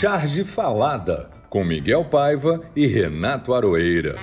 Charge Falada, com Miguel Paiva e Renato Aroeira.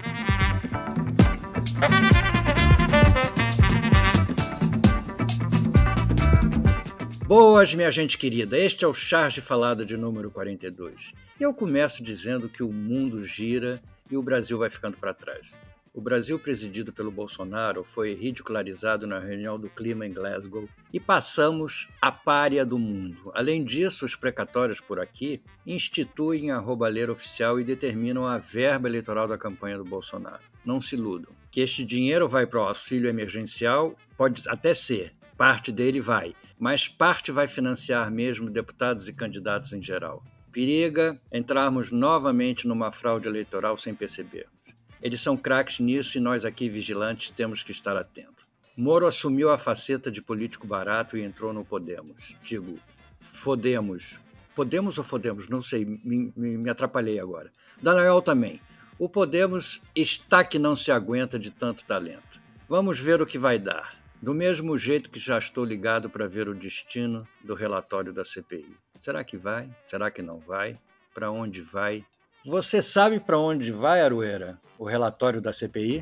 Boas, minha gente querida. Este é o Charge Falada de número 42. E eu começo dizendo que o mundo gira e o Brasil vai ficando para trás. O Brasil, presidido pelo Bolsonaro, foi ridicularizado na reunião do clima em Glasgow e passamos a párea do mundo. Além disso, os precatórios por aqui instituem a roubalheira oficial e determinam a verba eleitoral da campanha do Bolsonaro. Não se iludam. Que este dinheiro vai para o auxílio emergencial, pode até ser, parte dele vai, mas parte vai financiar mesmo deputados e candidatos em geral. Periga entrarmos novamente numa fraude eleitoral sem percebermos. Eles são craques nisso e nós aqui vigilantes temos que estar atentos. Moro assumiu a faceta de político barato e entrou no Podemos. Digo, fodemos. Podemos ou fodemos? Não sei, me, me, me atrapalhei agora. Daniel também. O Podemos está que não se aguenta de tanto talento. Vamos ver o que vai dar. Do mesmo jeito que já estou ligado para ver o destino do relatório da CPI. Será que vai? Será que não vai? Para onde vai? Você sabe para onde vai, Arueira, o relatório da CPI?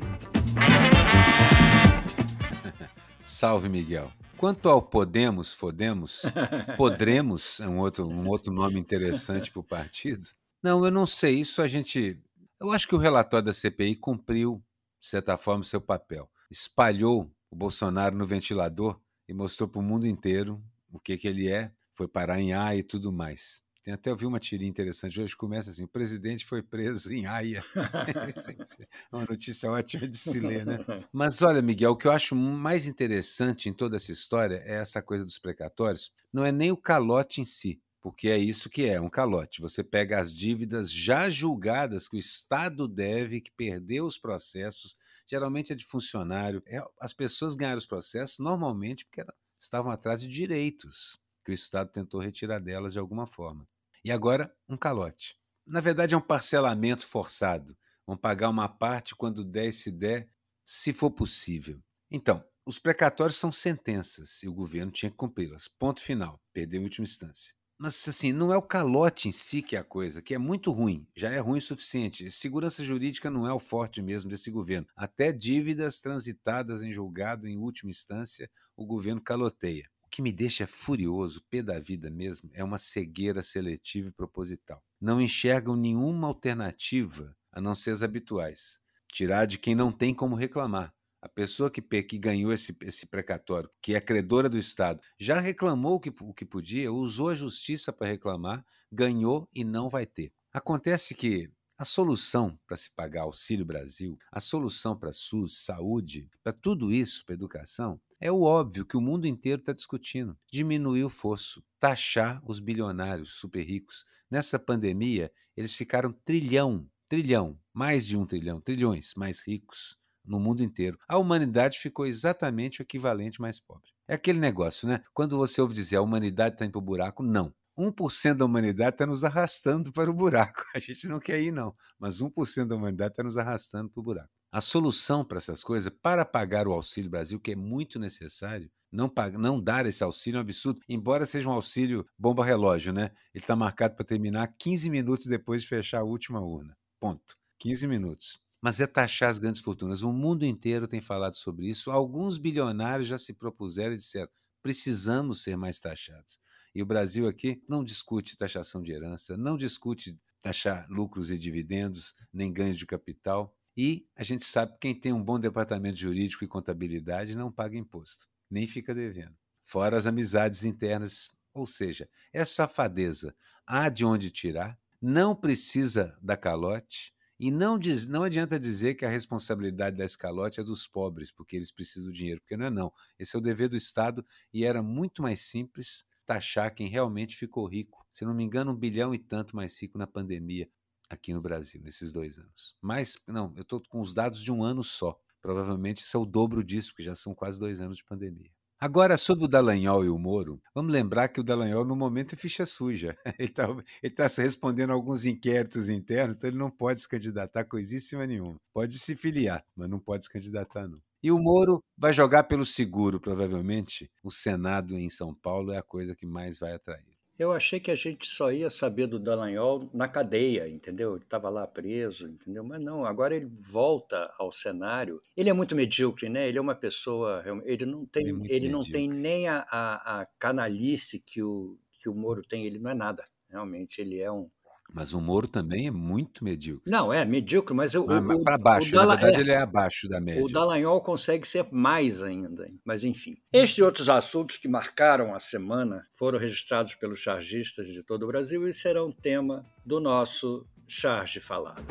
Salve, Miguel. Quanto ao Podemos, Fodemos, Podremos é um outro, um outro nome interessante para o partido. Não, eu não sei. Isso a gente. Eu acho que o relatório da CPI cumpriu, de certa forma, seu papel. Espalhou o Bolsonaro no ventilador e mostrou para o mundo inteiro o que, que ele é, foi parar em A e tudo mais. Tem até ouvi uma tirinha interessante, hoje começa assim, o presidente foi preso em Haia. é uma notícia ótima de se ler, né? Mas olha, Miguel, o que eu acho mais interessante em toda essa história é essa coisa dos precatórios. Não é nem o calote em si, porque é isso que é, um calote. Você pega as dívidas já julgadas que o Estado deve, que perdeu os processos, geralmente é de funcionário. É, as pessoas ganharam os processos normalmente porque estavam atrás de direitos que o Estado tentou retirar delas de alguma forma. E agora, um calote. Na verdade, é um parcelamento forçado. Vão pagar uma parte quando der se der, se for possível. Então, os precatórios são sentenças e o governo tinha que cumpri-las. Ponto final. Perdeu em última instância. Mas, assim, não é o calote em si que é a coisa, que é muito ruim, já é ruim o suficiente. Segurança jurídica não é o forte mesmo desse governo. Até dívidas transitadas em julgado em última instância, o governo caloteia que me deixa furioso, pé da vida mesmo, é uma cegueira seletiva e proposital. Não enxergam nenhuma alternativa a não ser as habituais. Tirar de quem não tem como reclamar. A pessoa que, que ganhou esse, esse precatório, que é credora do Estado, já reclamou o que, o que podia, usou a justiça para reclamar, ganhou e não vai ter. Acontece que a solução para se pagar Auxílio Brasil, a solução para SUS, saúde, para tudo isso, para educação, é o óbvio que o mundo inteiro está discutindo: diminuir o fosso, taxar os bilionários super ricos. Nessa pandemia, eles ficaram trilhão, trilhão, mais de um trilhão, trilhões mais ricos no mundo inteiro. A humanidade ficou exatamente o equivalente mais pobre. É aquele negócio, né? Quando você ouve dizer a humanidade está indo para o buraco, não. 1% da humanidade está nos arrastando para o buraco. A gente não quer ir, não, mas 1% da humanidade está nos arrastando para o buraco. A solução para essas coisas, para pagar o Auxílio Brasil, que é muito necessário, não, não dar esse auxílio é um absurdo, embora seja um auxílio bomba-relógio, né? Ele está marcado para terminar 15 minutos depois de fechar a última urna. Ponto. 15 minutos. Mas é taxar as grandes fortunas. O mundo inteiro tem falado sobre isso. Alguns bilionários já se propuseram e disseram: precisamos ser mais taxados. E o Brasil aqui não discute taxação de herança, não discute taxar lucros e dividendos, nem ganhos de capital. E a gente sabe que quem tem um bom departamento jurídico e contabilidade não paga imposto, nem fica devendo. Fora as amizades internas, ou seja, essa safadeza há de onde tirar, não precisa da calote, e não, diz, não adianta dizer que a responsabilidade da escalote é dos pobres, porque eles precisam do dinheiro, porque não é não. Esse é o dever do Estado e era muito mais simples taxar quem realmente ficou rico. Se não me engano, um bilhão e tanto mais rico na pandemia aqui no Brasil, nesses dois anos. Mas, não, eu estou com os dados de um ano só. Provavelmente isso é o dobro disso, porque já são quase dois anos de pandemia. Agora, sobre o Dallagnol e o Moro, vamos lembrar que o Dallagnol, no momento, é ficha suja. Ele está tá respondendo a alguns inquéritos internos, então ele não pode se candidatar coisíssima nenhuma. Pode se filiar, mas não pode se candidatar, não. E o Moro vai jogar pelo seguro, provavelmente. O Senado em São Paulo é a coisa que mais vai atrair. Eu achei que a gente só ia saber do Dallagnol na cadeia, entendeu? Ele estava lá preso, entendeu? Mas não, agora ele volta ao cenário. Ele é muito medíocre, né? Ele é uma pessoa, ele não tem, ele, é ele não tem nem a, a, a canalice que o, que o Moro tem, ele não é nada. Realmente, ele é um, mas o Moro também é muito medíocre. Não, é medíocre, mas eu. Ah, para baixo, na verdade é, ele é abaixo da média. O Dallagnol consegue ser mais ainda. Mas enfim. Estes e outros assuntos que marcaram a semana foram registrados pelos chargistas de todo o Brasil e serão tema do nosso Charge Falado.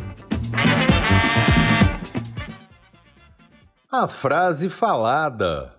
A frase falada.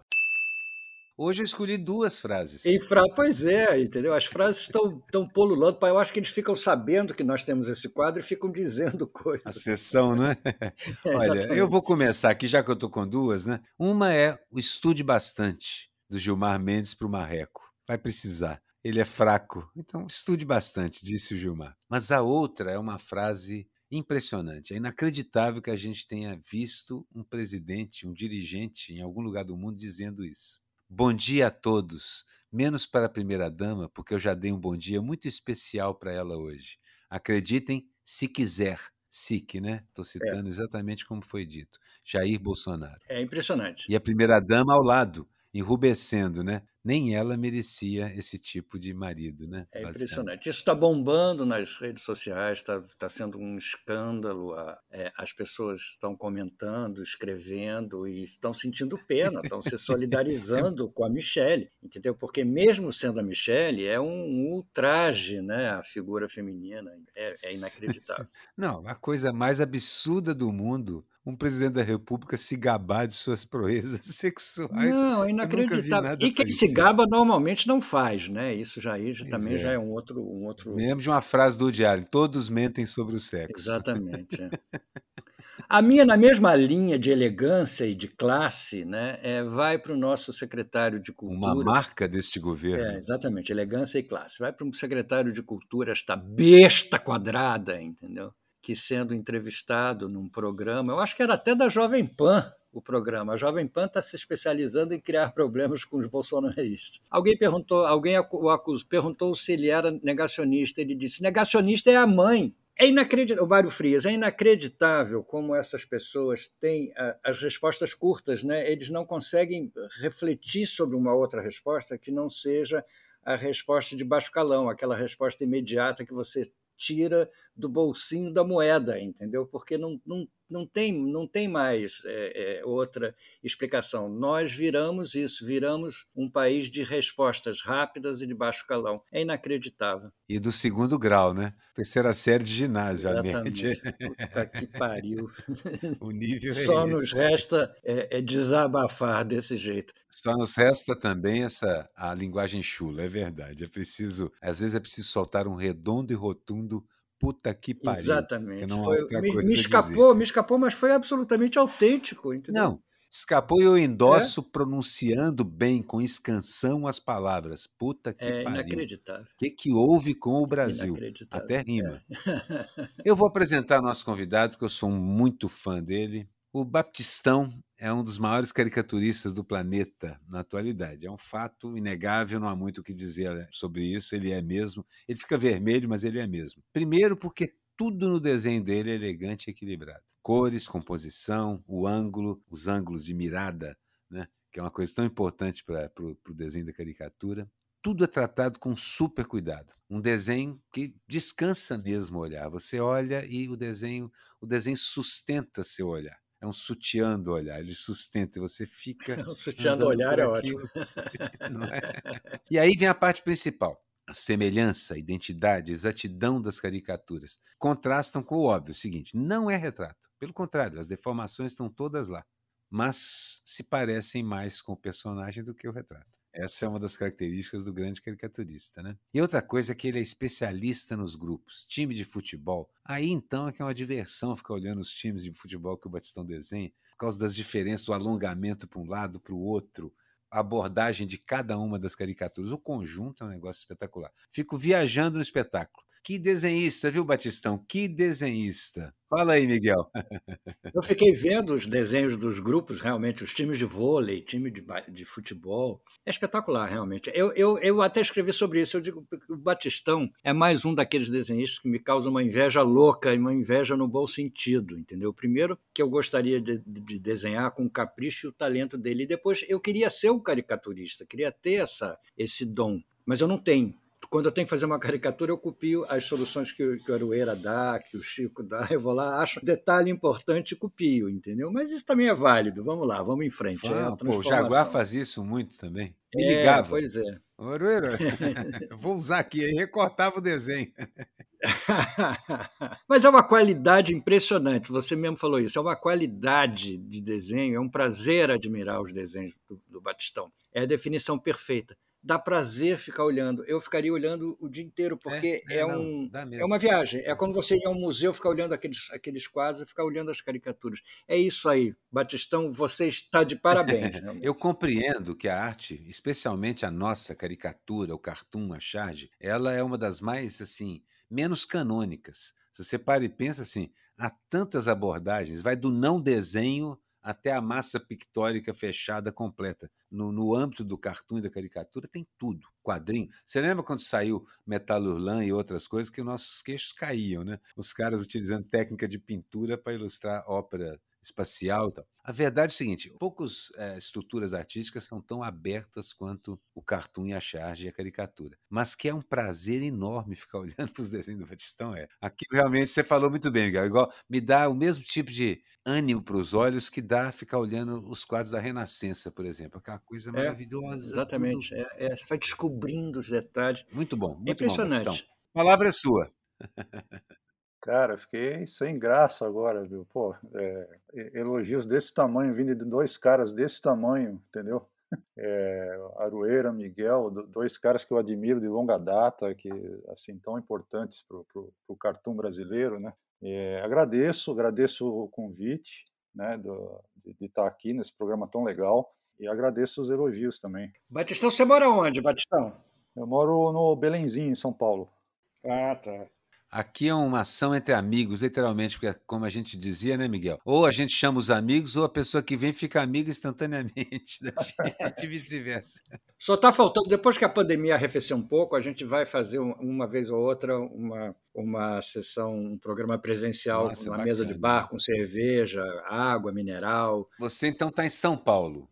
Hoje eu escolhi duas frases. E fra... Pois é, entendeu? As frases estão, estão polulando. Eu acho que eles ficam sabendo que nós temos esse quadro e ficam dizendo coisas. A sessão, né? É, Olha, eu vou começar aqui, já que eu estou com duas, né? Uma é o Estude Bastante, do Gilmar Mendes para o Marreco. Vai precisar. Ele é fraco. Então, estude bastante, disse o Gilmar. Mas a outra é uma frase impressionante. É inacreditável que a gente tenha visto um presidente, um dirigente em algum lugar do mundo dizendo isso. Bom dia a todos, menos para a primeira-dama, porque eu já dei um bom dia muito especial para ela hoje. Acreditem, se quiser. SIC, né? Estou é. citando é. exatamente como foi dito. Jair Bolsonaro. É impressionante. E a primeira-dama ao lado, enrubescendo, né? nem ela merecia esse tipo de marido, né? É impressionante. Isso está bombando nas redes sociais, está tá sendo um escândalo. A, é, as pessoas estão comentando, escrevendo e estão sentindo pena, estão se solidarizando com a Michelle, entendeu? Porque mesmo sendo a Michelle, é um ultraje, né? A figura feminina é, é inacreditável. Não, a coisa mais absurda do mundo um presidente da República se gabar de suas proezas sexuais. Não, é inacreditável. E quem se gaba normalmente não faz, né? Isso já, já também é. já é um outro, um outro. Lembro de uma frase do diário: todos mentem sobre o sexo. Exatamente. É. A minha, na mesma linha de elegância e de classe, né, é, vai para o nosso secretário de Cultura. Uma marca deste governo. É, exatamente, elegância e classe. Vai para o secretário de Cultura, esta besta quadrada, entendeu? Que sendo entrevistado num programa, eu acho que era até da Jovem Pan o programa. A Jovem Pan está se especializando em criar problemas com os bolsonaristas. Alguém perguntou, alguém o acusou, perguntou se ele era negacionista. Ele disse: negacionista é a mãe. É inacreditável, o Mário Frias, é inacreditável como essas pessoas têm as respostas curtas, né? Eles não conseguem refletir sobre uma outra resposta que não seja a resposta de baixo calão, aquela resposta imediata que você tira do bolsinho da moeda, entendeu? Porque não, não, não, tem, não tem mais é, é, outra explicação. Nós viramos isso, viramos um país de respostas rápidas e de baixo calão. É inacreditável. E do segundo grau, né? Terceira série de ginásio, Exatamente. a. Puta que pariu. o nível é Só esse. nos resta é, é desabafar desse jeito. Só nos resta também essa a linguagem chula, é verdade. É preciso, às vezes é preciso soltar um redondo e rotundo puta que pariu. Exatamente. Que não foi, me, me escapou, me escapou, mas foi absolutamente autêntico, entendeu? Não, escapou e eu endosso é? pronunciando bem, com escansão, as palavras. Puta que é pariu. inacreditável. O que, que houve com o Brasil? Até rima. É. eu vou apresentar nosso convidado, porque eu sou muito fã dele. O Baptistão é um dos maiores caricaturistas do planeta na atualidade. É um fato inegável, não há muito o que dizer sobre isso. Ele é mesmo. Ele fica vermelho, mas ele é mesmo. Primeiro, porque tudo no desenho dele é elegante e equilibrado. Cores, composição, o ângulo, os ângulos de mirada, né? que é uma coisa tão importante para o desenho da caricatura. Tudo é tratado com super cuidado. Um desenho que descansa mesmo o olhar. Você olha e o desenho, o desenho sustenta seu olhar é um sutiã do olhar, ele sustenta e você fica. o sutiã do olhar é ótimo. É? E aí vem a parte principal. A semelhança, a identidade, a exatidão das caricaturas contrastam com o óbvio o seguinte: não é retrato. Pelo contrário, as deformações estão todas lá. Mas se parecem mais com o personagem do que o retrato. Essa é uma das características do grande caricaturista, né? E outra coisa é que ele é especialista nos grupos, time de futebol. Aí então é que é uma diversão ficar olhando os times de futebol que o Batistão desenha, por causa das diferenças, o alongamento para um lado, para o outro, a abordagem de cada uma das caricaturas. O conjunto é um negócio espetacular. Fico viajando no espetáculo. Que desenhista, viu, Batistão? Que desenhista. Fala aí, Miguel. Eu fiquei vendo os desenhos dos grupos, realmente, os times de vôlei, time de, de futebol. É espetacular, realmente. Eu, eu, eu até escrevi sobre isso. Eu digo que o Batistão é mais um daqueles desenhistas que me causa uma inveja louca e uma inveja no bom sentido, entendeu? Primeiro, que eu gostaria de, de desenhar com o capricho e o talento dele. E depois, eu queria ser um caricaturista, queria ter essa, esse dom. Mas eu não tenho quando eu tenho que fazer uma caricatura, eu copio as soluções que, que o Aroeira dá, que o Chico dá, eu vou lá, acho um detalhe importante e copio, entendeu? Mas isso também é válido. Vamos lá, vamos em frente. é pô, o Jaguar fazia isso muito também. Me é, ligava. Pois é. Aroeira, vou usar aqui, aí recortava o desenho. Mas é uma qualidade impressionante, você mesmo falou isso, é uma qualidade de desenho, é um prazer admirar os desenhos do, do Batistão. É a definição perfeita dá prazer ficar olhando. Eu ficaria olhando o dia inteiro, é, porque é, é, é um, é uma viagem. É quando você ir ao museu, ficar olhando aqueles, aqueles quadros e ficar olhando as caricaturas. É isso aí, Batistão, você está de parabéns. Eu compreendo que a arte, especialmente a nossa caricatura, o cartoon, a charge, ela é uma das mais, assim, menos canônicas. Se você para e pensa assim, há tantas abordagens, vai do não desenho até a massa pictórica fechada completa. No, no âmbito do cartoon e da caricatura tem tudo, quadrinho. Você lembra quando saiu Metalurlan e outras coisas que nossos queixos caíam, né? Os caras utilizando técnica de pintura para ilustrar ópera espacial e tal. A verdade é o seguinte: poucas é, estruturas artísticas são tão abertas quanto o cartoon e a charge e a caricatura. Mas que é um prazer enorme ficar olhando para os desenhos do Batistão, é. Aqui realmente você falou muito bem, Miguel. Igual me dá o mesmo tipo de ânimo para os olhos que dá ficar olhando os quadros da Renascença, por exemplo. Aquela coisa é, maravilhosa. Exatamente. É, é, você vai descobrindo os detalhes. Muito bom, muito Impressionante. bom, palavra é sua. Cara, fiquei sem graça agora, viu? Pô, é, elogios desse tamanho, vindo de dois caras desse tamanho, entendeu? É, Arueira, Miguel, dois caras que eu admiro de longa data, que assim tão importantes para o cartoon brasileiro, né? É, agradeço, agradeço o convite, né, do, de, de estar aqui nesse programa tão legal e agradeço os elogios também. Batistão, você mora onde, Batistão? Eu moro no Belenzinho, em São Paulo. Ah, tá. Aqui é uma ação entre amigos, literalmente, porque, como a gente dizia, né, Miguel? Ou a gente chama os amigos, ou a pessoa que vem fica amiga instantaneamente da gente, vice-versa. Só está faltando, depois que a pandemia arrefecer um pouco, a gente vai fazer uma vez ou outra uma, uma sessão, um programa presencial, Nossa, uma bacana. mesa de bar com cerveja, água, mineral. Você então está em São Paulo.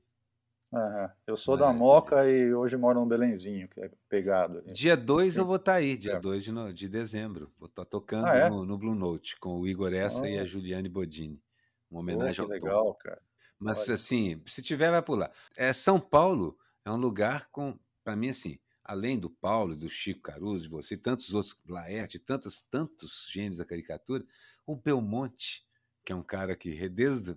Eu sou Maravilha. da Moca e hoje moro no Belenzinho, que é pegado. Dia 2 eu vou estar tá aí, dia 2 é. de, de dezembro. Vou estar tá tocando ah, é? no, no, Blue Note com o Igor Essa e a Juliane Bodini. Uma homenagem Pô, ao legal, Tom. cara. Mas Olha. assim, se tiver, vai pular. É, São Paulo é um lugar com, para mim, assim, além do Paulo, do Chico Caruso, de você, tantos outros, Laerte, tantos, tantos gênios da caricatura, o Belmonte, que é um cara que, desde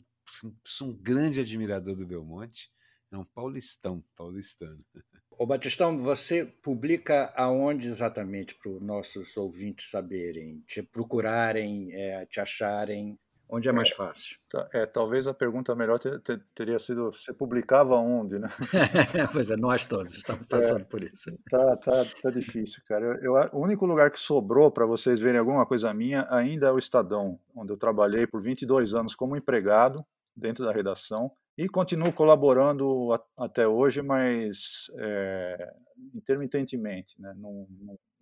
sou um grande admirador do Belmonte, é um paulistão, paulistano. Ô Batistão, você publica aonde exatamente para os nossos ouvintes saberem, te procurarem, é, te acharem? Onde é mais fácil? É, talvez a pergunta melhor ter, ter, teria sido: você publicava onde, né? pois é, nós todos estamos é, passando é, por isso. Tá, tá, tá difícil, cara. Eu, eu, o único lugar que sobrou para vocês verem alguma coisa minha ainda é o Estadão, onde eu trabalhei por 22 anos como empregado dentro da redação e continuo colaborando a, até hoje, mas é, intermitentemente, né? não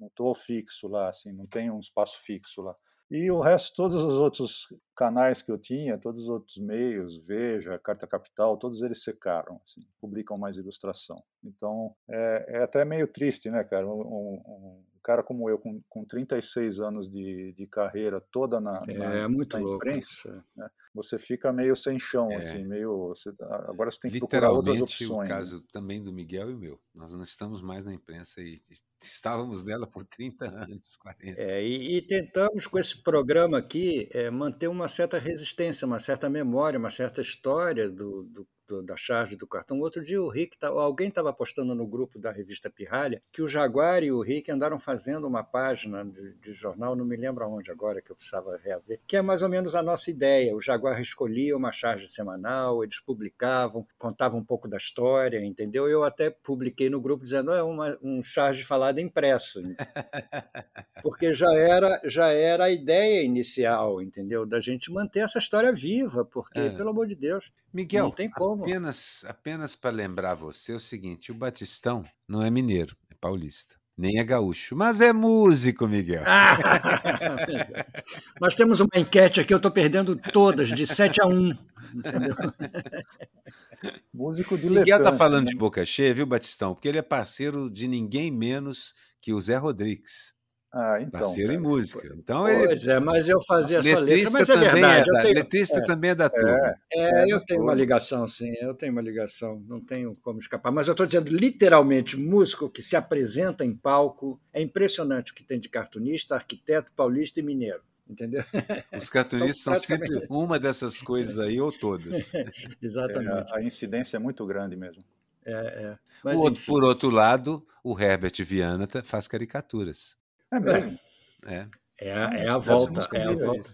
estou fixo lá, assim, não tenho um espaço fixo lá. E o resto, todos os outros canais que eu tinha, todos os outros meios, Veja, Carta Capital, todos eles secaram, assim, publicam mais ilustração. Então, é, é até meio triste, né, cara? Um, um, cara como eu, com, com 36 anos de, de carreira toda na, é, na, muito na louco. imprensa, né? você fica meio sem chão, é. assim, meio. Você, agora você tem que procurar outras opções. o né? caso né? também do Miguel e o meu. Nós não estamos mais na imprensa e estávamos nela por 30 anos, 40. É, e, e tentamos, com esse programa aqui, é, manter uma certa resistência, uma certa memória, uma certa história do, do, do, da charge do cartão. Outro dia o Rick, tá, alguém estava postando no grupo da revista Pirralha que o Jaguar e o Rick andaram fazendo uma página de, de, jornal, não me lembro aonde agora, que eu precisava reaver, que é mais ou menos a nossa ideia. O Jaguar escolhia uma charge semanal, eles publicavam, contavam um pouco da história, entendeu? Eu até publiquei no grupo dizendo é uma, um charge falado impresso, porque já era, já era a ideia inicial, entendeu? Da gente manter essa história viva, porque, é. pelo amor de Deus, Miguel, não tem como. Apenas, apenas para lembrar você o seguinte: o Batistão não é mineiro, é paulista. Nem é gaúcho, mas é músico, Miguel. Ah, nós temos uma enquete aqui, eu estou perdendo todas, de 7 a 1. Entendeu? Músico de Miguel está falando né? de boca cheia, viu, Batistão? Porque ele é parceiro de ninguém menos que o Zé Rodrigues. Ah, então. Parceiro cara. em música. Então, pois ele... é, mas eu fazia essa letra, mas é verdade. É da, tenho... Letrista é. também é da turma. É, é eu tenho uma ligação, sim, eu tenho uma ligação, não tenho como escapar. Mas eu estou dizendo, literalmente, músico que se apresenta em palco, é impressionante o que tem de cartunista, arquiteto paulista e mineiro. Entendeu? Os cartunistas são sempre uma dessas coisas aí, ou todas. Exatamente. É, a incidência é muito grande mesmo. É, é. Mas, outro, por outro lado, o Herbert Viana faz caricaturas. É mesmo? É. É, a, é a volta. É a volta.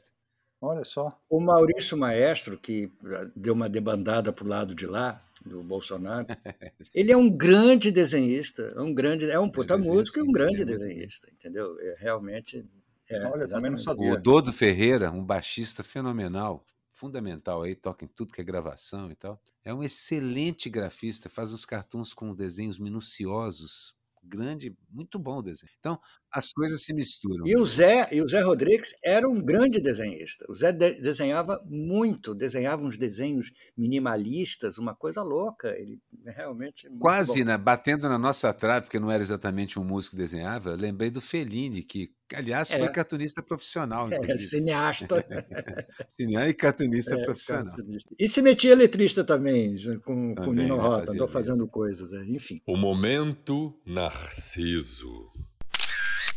Olha só. O Maurício Maestro, que deu uma debandada para o lado de lá, do Bolsonaro, ele é um grande desenhista, um grande, é um puta músico e um grande desenhista, entendeu? É, realmente. É, Olha, também não sabia. O Dodo Ferreira, um baixista fenomenal, fundamental aí, toca em tudo que é gravação e tal. É um excelente grafista, faz uns cartoons com desenhos minuciosos, grande, muito bom o desenho. Então, as coisas se misturam. E o Zé, e o Zé Rodrigues era um grande desenhista. O Zé de desenhava muito, desenhava uns desenhos minimalistas, uma coisa louca. Ele realmente quase, né, batendo na nossa trave, porque não era exatamente um músico que desenhava. Lembrei do Fellini, que aliás foi é. cartunista profissional, é, cineasta, cineasta e cartunista é, profissional. Cartunista. E se metia letrista também, com, também, com Nino Rota, andou fazendo coisas, é, enfim. O momento Narciso.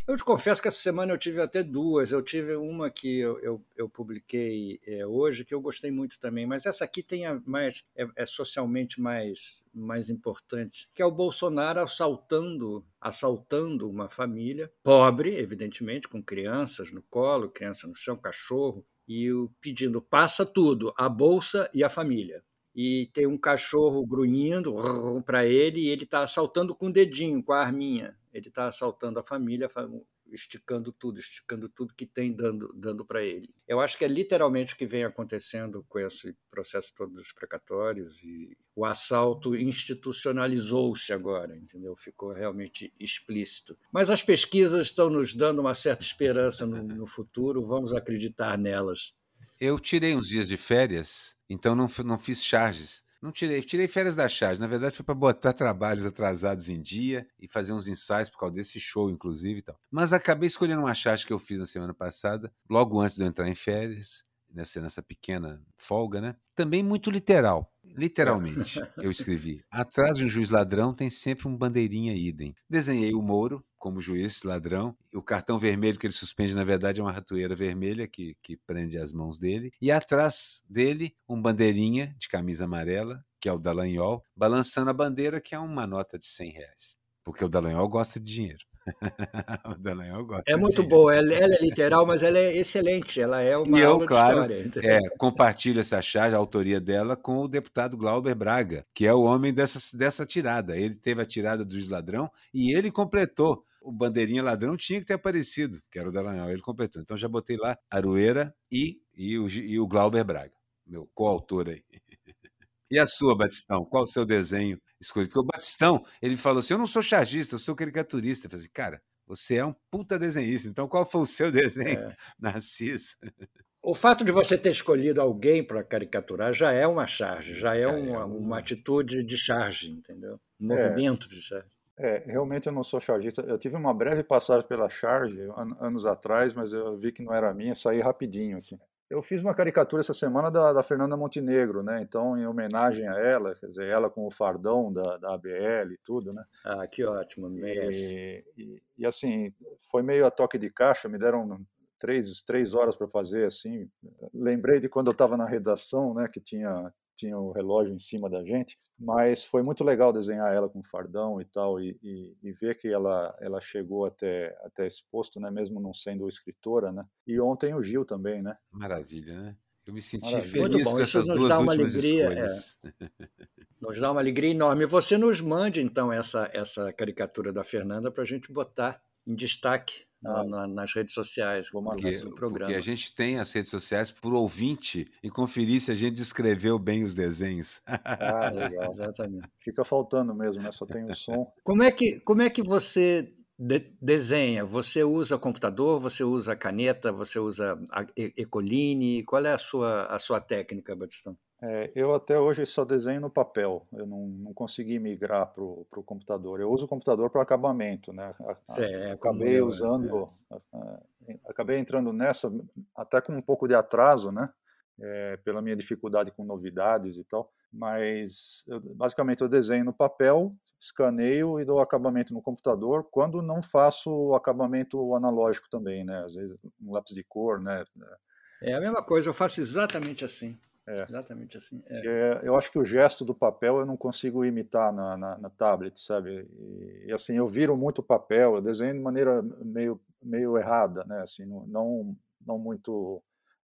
Eu te confesso que essa semana eu tive até duas. Eu tive uma que eu, eu, eu publiquei é, hoje, que eu gostei muito também, mas essa aqui tem mais, é, é, socialmente mais, mais importante, que é o Bolsonaro assaltando, assaltando uma família pobre, evidentemente, com crianças no colo, criança no chão, cachorro, e o, pedindo passa tudo, a bolsa e a família e tem um cachorro grunhindo para ele e ele está assaltando com o dedinho, com a arminha. Ele está assaltando a família, esticando tudo, esticando tudo que tem dando, dando para ele. Eu acho que é literalmente o que vem acontecendo com esse processo todo dos precatórios e o assalto institucionalizou-se agora, entendeu? Ficou realmente explícito. Mas as pesquisas estão nos dando uma certa esperança no, no futuro, vamos acreditar nelas. Eu tirei uns dias de férias, então não, não fiz charges. Não tirei, tirei férias da charge. Na verdade, foi para botar trabalhos atrasados em dia e fazer uns ensaios por causa desse show, inclusive e tal. Mas acabei escolhendo uma charge que eu fiz na semana passada, logo antes de eu entrar em férias, nessa, nessa pequena folga, né? Também muito literal. Literalmente, eu escrevi. Atrás de um juiz ladrão tem sempre um bandeirinha idem. Desenhei o Moro como juiz ladrão. O cartão vermelho que ele suspende, na verdade, é uma ratoeira vermelha que, que prende as mãos dele. E atrás dele, um bandeirinha de camisa amarela, que é o Dallagnol, balançando a bandeira, que é uma nota de 100 reais. Porque o Dallagnol gosta de dinheiro. o Dallagnol gosta é muito boa, ela, ela, é literal, mas ela é excelente, ela é uma e eu, claro, é, compartilho essa charge, a autoria dela, com o deputado Glauber Braga, que é o homem dessa, dessa tirada. Ele teve a tirada do ladrão e ele completou. O bandeirinha ladrão tinha que ter aparecido, que era o Dallagnol, ele completou. Então já botei lá Aroeira e, e, o, e o Glauber Braga, meu coautor aí. E a sua, Batistão? Qual o seu desenho escolhido? Porque o Batistão, ele falou assim: eu não sou chargista, eu sou caricaturista. Eu falei assim, cara, você é um puta desenhista, então qual foi o seu desenho, é. Narciso? O fato de você ter escolhido alguém para caricaturar já é uma charge, já é, uma, é uma atitude de charge, entendeu? Um é. movimento de charge. É, realmente eu não sou chargista. Eu tive uma breve passagem pela charge an anos atrás, mas eu vi que não era minha, saí rapidinho, assim. Eu fiz uma caricatura essa semana da, da, Fernanda Montenegro, né? Então, em homenagem a ela, quer dizer, ela com o fardão da, da ABL e tudo, né? Ah, que ótimo, merece. E, e, e, assim, foi meio a toque de caixa, me deram três, três horas para fazer, assim. Lembrei de quando eu estava na redação, né? Que tinha tinha o relógio em cima da gente, mas foi muito legal desenhar ela com fardão e tal, e, e, e, ver que ela, ela chegou até, até esse posto, né, mesmo não sendo escritora, né, e ontem o Gil também, né. Maravilha, né. Eu me senti Maravilha. feliz com essas duas últimas alegria, escolhas. É. Nos dá uma alegria enorme. Você nos mande, então, essa, essa caricatura da Fernanda para a gente botar em destaque ah, na, nas redes sociais do porque, programa. Porque a gente tem as redes sociais o ouvinte e conferir se a gente descreveu bem os desenhos. Ah, legal. Exatamente. Fica faltando mesmo, né? Só tem o som. Como é que, como é que você de desenha? Você usa computador, você usa caneta, você usa Ecoline? Qual é a sua, a sua técnica, Batistão? É, eu até hoje só desenho no papel, eu não, não consegui migrar para o computador. Eu uso o computador para acabamento, né? É, acabei eu, usando, é. acabei entrando nessa até com um pouco de atraso, né? É, pela minha dificuldade com novidades e tal, mas eu, basicamente eu desenho no papel, escaneio e dou acabamento no computador, quando não faço o acabamento analógico também, né? Às vezes um lápis de cor, né? É a mesma coisa, eu faço exatamente assim. É. Exatamente assim. É. É, eu acho que o gesto do papel eu não consigo imitar na, na, na tablet, sabe? E, e, assim, eu viro muito papel, eu desenho de maneira meio, meio errada, né? Assim, não, não muito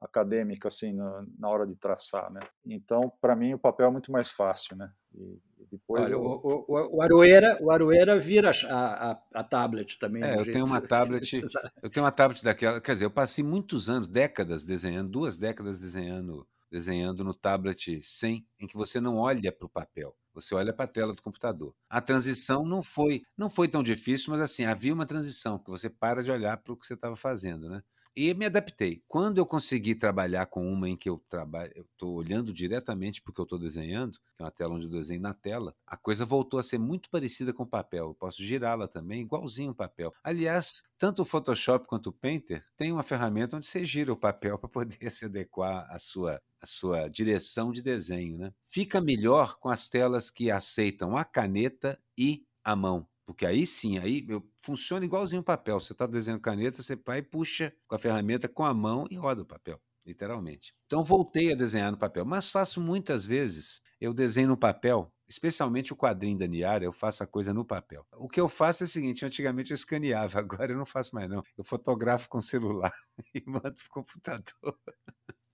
acadêmica assim na, na hora de traçar, né? Então, para mim o papel é muito mais fácil, né? E, depois Olha, eu... o, o, o, Aroeira, o Aroeira vira a, a, a tablet também. É, eu tenho uma tablet, eu tenho uma tablet daquela, quer dizer, eu passei muitos anos, décadas desenhando, duas décadas desenhando desenhando no tablet 100, em que você não olha para o papel, você olha para a tela do computador. A transição não foi, não foi tão difícil, mas assim, havia uma transição, que você para de olhar para o que você estava fazendo, né? E me adaptei. Quando eu consegui trabalhar com uma em que eu trabalho, eu estou olhando diretamente porque eu estou desenhando, que é uma tela onde eu desenho na tela, a coisa voltou a ser muito parecida com o papel. Eu posso girá-la também, igualzinho o papel. Aliás, tanto o Photoshop quanto o Painter tem uma ferramenta onde você gira o papel para poder se adequar à sua a sua direção de desenho, né? Fica melhor com as telas que aceitam a caneta e a mão. Porque aí sim, aí funciona igualzinho o papel. Você está desenhando caneta, você vai e puxa com a ferramenta com a mão e roda o papel, literalmente. Então voltei a desenhar no papel, mas faço muitas vezes, eu desenho no papel, especialmente o quadrinho da Niara, eu faço a coisa no papel. O que eu faço é o seguinte, antigamente eu escaneava, agora eu não faço mais não. Eu fotografo com celular e mando para o computador.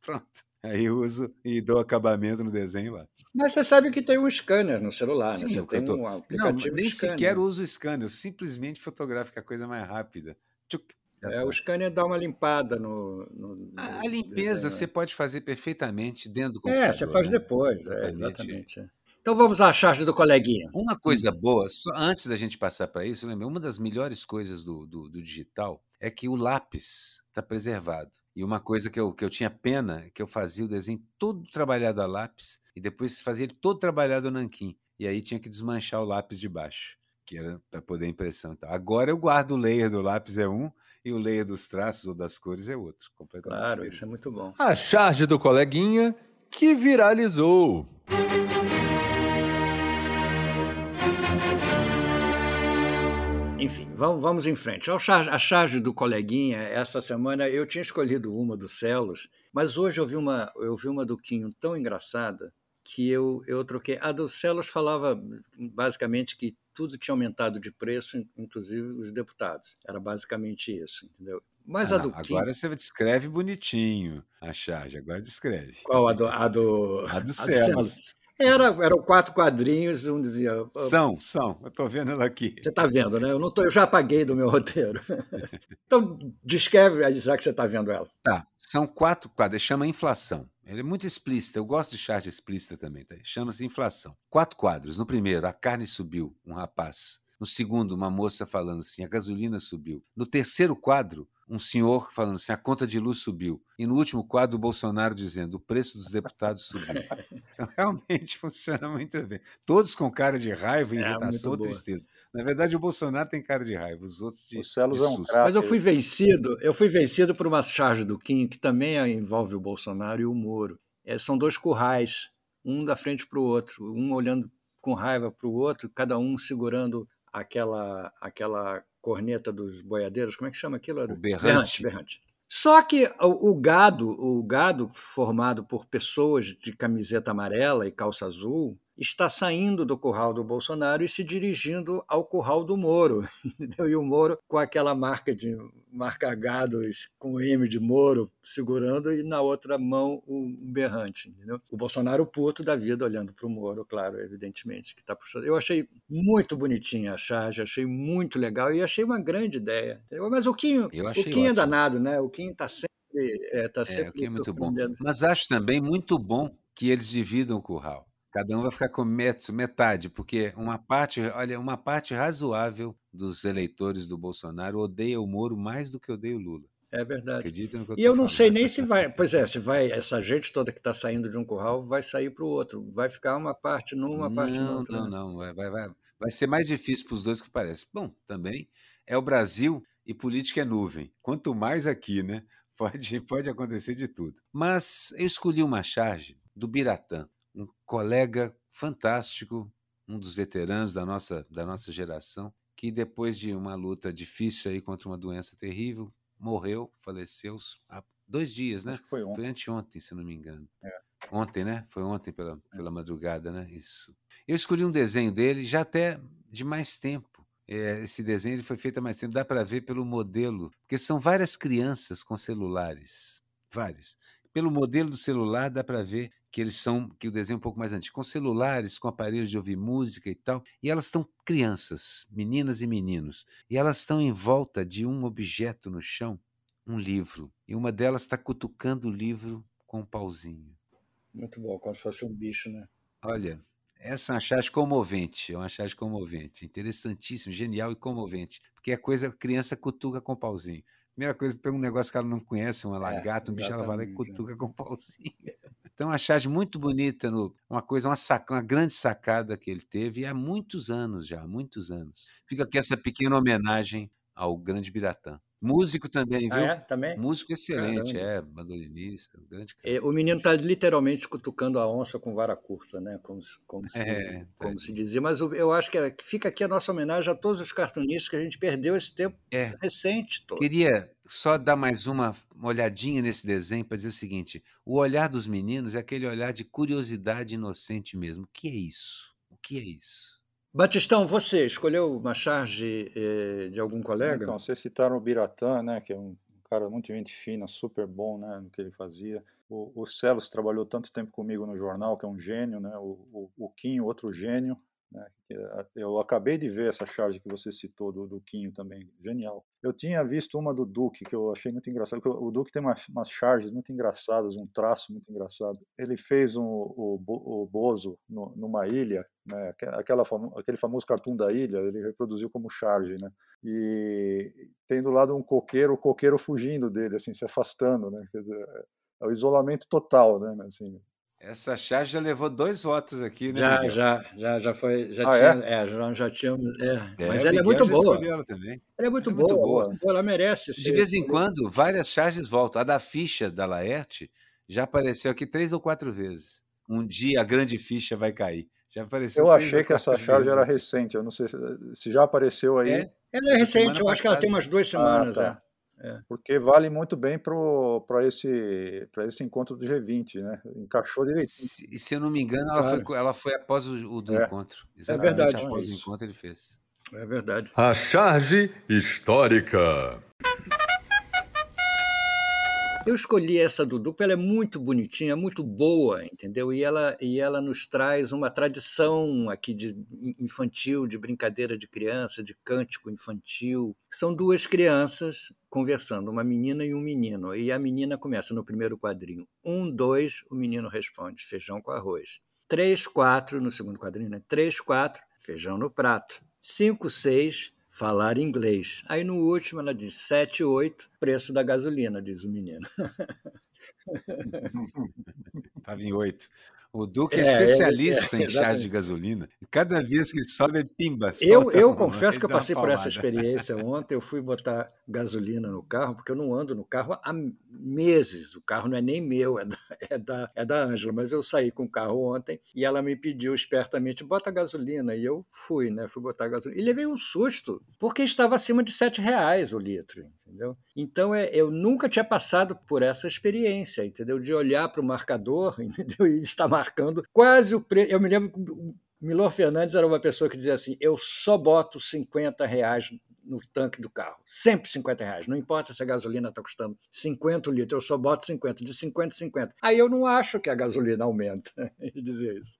Pronto. Aí eu uso e dou acabamento no desenho lá. Mas você sabe que tem um scanner no celular, né? Sim, né? Você tem tô... um aplicativo Não, nem sequer uso o scanner, eu simplesmente fotografo que é a coisa mais rápida. Tchuc, é, o scanner dá uma limpada no. no, no a, limpeza desenho. você pode fazer perfeitamente dentro do computador. É, você faz né? depois, exatamente. É, exatamente. Então vamos à charge do coleguinha. Uma coisa boa, antes da gente passar para isso, lembra, uma das melhores coisas do, do, do digital é que o lápis está preservado. E uma coisa que eu, que eu tinha pena é que eu fazia o desenho todo trabalhado a lápis e depois fazia ele todo trabalhado a nanquim. E aí tinha que desmanchar o lápis de baixo, que era para poder impressão. Então, agora eu guardo o layer do lápis é um e o layer dos traços ou das cores é outro. Completamente claro, diferente. isso é muito bom. A charge do coleguinha que viralizou. Enfim, vamos, vamos em frente. A charge, a charge do coleguinha, essa semana eu tinha escolhido uma do Celos, mas hoje eu vi uma, eu vi uma do Quinho tão engraçada que eu, eu troquei. A do Celos falava basicamente que tudo tinha aumentado de preço, inclusive os deputados. Era basicamente isso, entendeu? Mas ah, a do não, Agora você descreve bonitinho a charge, agora descreve. Qual? A do, a do, a do Celos. Era, eram quatro quadrinhos, um dizia. São, são, eu estou vendo ela aqui. Você está vendo, né? Eu, não tô, eu já apaguei do meu roteiro. então, descreve, já que você está vendo ela. Tá, são quatro quadros, chama inflação. Ele é muito explícita, eu gosto de charge explícita também, tá? chama-se inflação. Quatro quadros. No primeiro, a carne subiu, um rapaz. No segundo, uma moça falando assim, a gasolina subiu. No terceiro quadro, um senhor falando assim, a conta de luz subiu. E no último quadro, o Bolsonaro dizendo, o preço dos deputados subiu. Então, realmente funciona muito bem. Todos com cara de raiva, é, irritação ou tristeza. Na verdade, o Bolsonaro tem cara de raiva, os outros de, o de é um Mas eu fui vencido, eu fui vencido por uma charge do Kim, que também envolve o Bolsonaro e o Moro. É, são dois currais, um da frente para o outro, um olhando com raiva para o outro, cada um segurando aquela, aquela corneta dos boiadeiros, como é que chama aquilo? O berrante. berrante. Só que o, o gado, o gado formado por pessoas de camiseta amarela e calça azul, está saindo do curral do Bolsonaro e se dirigindo ao curral do Moro. Entendeu? E o Moro com aquela marca de marca gados com o M de Moro segurando e na outra mão o berrante. Entendeu? O Bolsonaro puto da vida olhando para o Moro, claro, evidentemente, que está puxando. Eu achei muito bonitinha a charge, achei muito legal e achei uma grande ideia. Entendeu? Mas o Quinho, o Quinho é danado, né? O Quinho está sempre. É, tá sempre é, o Quinho é muito bom. Mas acho também muito bom que eles dividam o curral. Cada um vai ficar com metade, porque uma parte, olha, uma parte razoável dos eleitores do Bolsonaro odeia o Moro mais do que odeia o Lula. É verdade. Acredita no que eu E eu não falando. sei nem se vai. Pois é, se vai. Essa gente toda que está saindo de um curral vai sair para o outro. Vai ficar uma parte numa, uma parte não, outra. Não, não, não. Vai, vai, vai, vai ser mais difícil para os dois que parece. Bom, também é o Brasil e política é nuvem. Quanto mais aqui, né? Pode, pode acontecer de tudo. Mas eu escolhi uma charge do Biratã um colega fantástico, um dos veteranos da nossa, da nossa geração, que depois de uma luta difícil aí contra uma doença terrível, morreu, faleceu há dois dias, né? foi ontem. Foi anteontem, se não me engano. É. Ontem, né? Foi ontem pela, é. pela madrugada, né? Isso. Eu escolhi um desenho dele já até de mais tempo. É, esse desenho ele foi feito há mais tempo, dá para ver pelo modelo, porque são várias crianças com celulares, várias. Pelo modelo do celular dá para ver que eles são, que o desenho é um pouco mais antigo, com celulares, com aparelhos de ouvir música e tal, e elas estão crianças, meninas e meninos, e elas estão em volta de um objeto no chão, um livro, e uma delas está cutucando o livro com um pauzinho. Muito bom, como se fosse um bicho, né? Olha, essa é uma charge comovente, é uma charge comovente, interessantíssimo, genial e comovente, porque é coisa, a criança cutuca com pauzinho. Primeira coisa, pega um negócio que ela não conhece, uma é, lagarta, um bicho, ela vai lá e é. cutuca com um pauzinho. Então, uma charge muito bonita, no, uma coisa, uma, saca, uma grande sacada que ele teve há muitos anos já, há muitos anos. Fica aqui essa pequena homenagem ao grande Biratã. Músico também, ah, viu? Ah, é? Também? Músico excelente, Caramba. é, bandolinista, grande cara. É, o menino está literalmente cutucando a onça com vara curta, né? Como, como, se, é, como se dizia. Mas eu acho que é, fica aqui a nossa homenagem a todos os cartunistas que a gente perdeu esse tempo é. recente todo. Queria só dar mais uma olhadinha nesse desenho para dizer o seguinte: o olhar dos meninos é aquele olhar de curiosidade inocente mesmo. O que é isso? O que é isso? Batistão, você escolheu uma charge eh, de algum colega? Então, vocês citaram o Biratã, né, que é um cara muito gente fina, super bom né, no que ele fazia. O, o Celos trabalhou tanto tempo comigo no jornal, que é um gênio, né, o, o, o Quinho, outro gênio. Né, eu acabei de ver essa charge que você citou do, do Quinho também, genial. Eu tinha visto uma do Duque, que eu achei muito engraçado, o Duque tem umas, umas charges muito engraçadas, um traço muito engraçado. Ele fez um, o, o Bozo no, numa ilha, né, aquela, aquele famoso cartoon da ilha, ele reproduziu como charge, né, e tem do lado um coqueiro, o coqueiro fugindo dele, assim, se afastando, né, dizer, é o isolamento total, né, assim, essa charge já levou dois votos aqui, né? Já, Miguel? já, já, já foi. Já ah, tinha, é? é? já, já tínhamos. É. é mas ela é muito boa. Ela, também. ela é muito, é boa, muito boa. Ela merece. De vez em quando, várias charges voltam. A da ficha da Laerte já apareceu aqui três ou quatro vezes. Um dia a grande ficha vai cair. Já apareceu. Eu achei que essa charge era recente. Eu não sei se, se já apareceu aí. É? Ela é recente. Eu acho que ela tem umas duas semanas. Ah, tá. É. É. Porque vale muito bem para esse, esse encontro do G20, né? Encaixou direitinho. Se, se eu não me engano, ela, claro. foi, ela foi após o, o do é. encontro. É Exatamente é verdade. Após o encontro ele fez. É verdade. A charge histórica. Eu escolhi essa do duplo, ela é muito bonitinha, muito boa, entendeu? E ela, e ela nos traz uma tradição aqui de infantil, de brincadeira de criança, de cântico infantil. São duas crianças conversando, uma menina e um menino. E a menina começa no primeiro quadrinho. Um, dois, o menino responde, feijão com arroz. Três, quatro, no segundo quadrinho, né? Três, quatro, feijão no prato. Cinco, seis, falar inglês. Aí no último ela diz 7, 8, preço da gasolina, diz o menino. Estava em 8. O Duque é, é especialista é, em chás de gasolina. Cada vez que sobe, é pimba. Eu, eu confesso que eu passei por essa experiência ontem. Eu fui botar gasolina no carro, porque eu não ando no carro há meses. O carro não é nem meu, é da, é da, é da Ângela. Mas eu saí com o carro ontem e ela me pediu espertamente: bota gasolina. E eu fui, né? Fui botar gasolina. E levei um susto, porque estava acima de 7 reais o litro. Entendeu? Então é, eu nunca tinha passado por essa experiência, entendeu? De olhar para o marcador entendeu? e estar marcando quase o preço. Eu me lembro que o Milor Fernandes era uma pessoa que dizia assim: eu só boto 50 reais no tanque do carro. Sempre 50 reais. Não importa se a gasolina está custando 50 litros, eu só boto 50, de 50 a 50. Aí eu não acho que a gasolina aumenta. Ele dizia isso.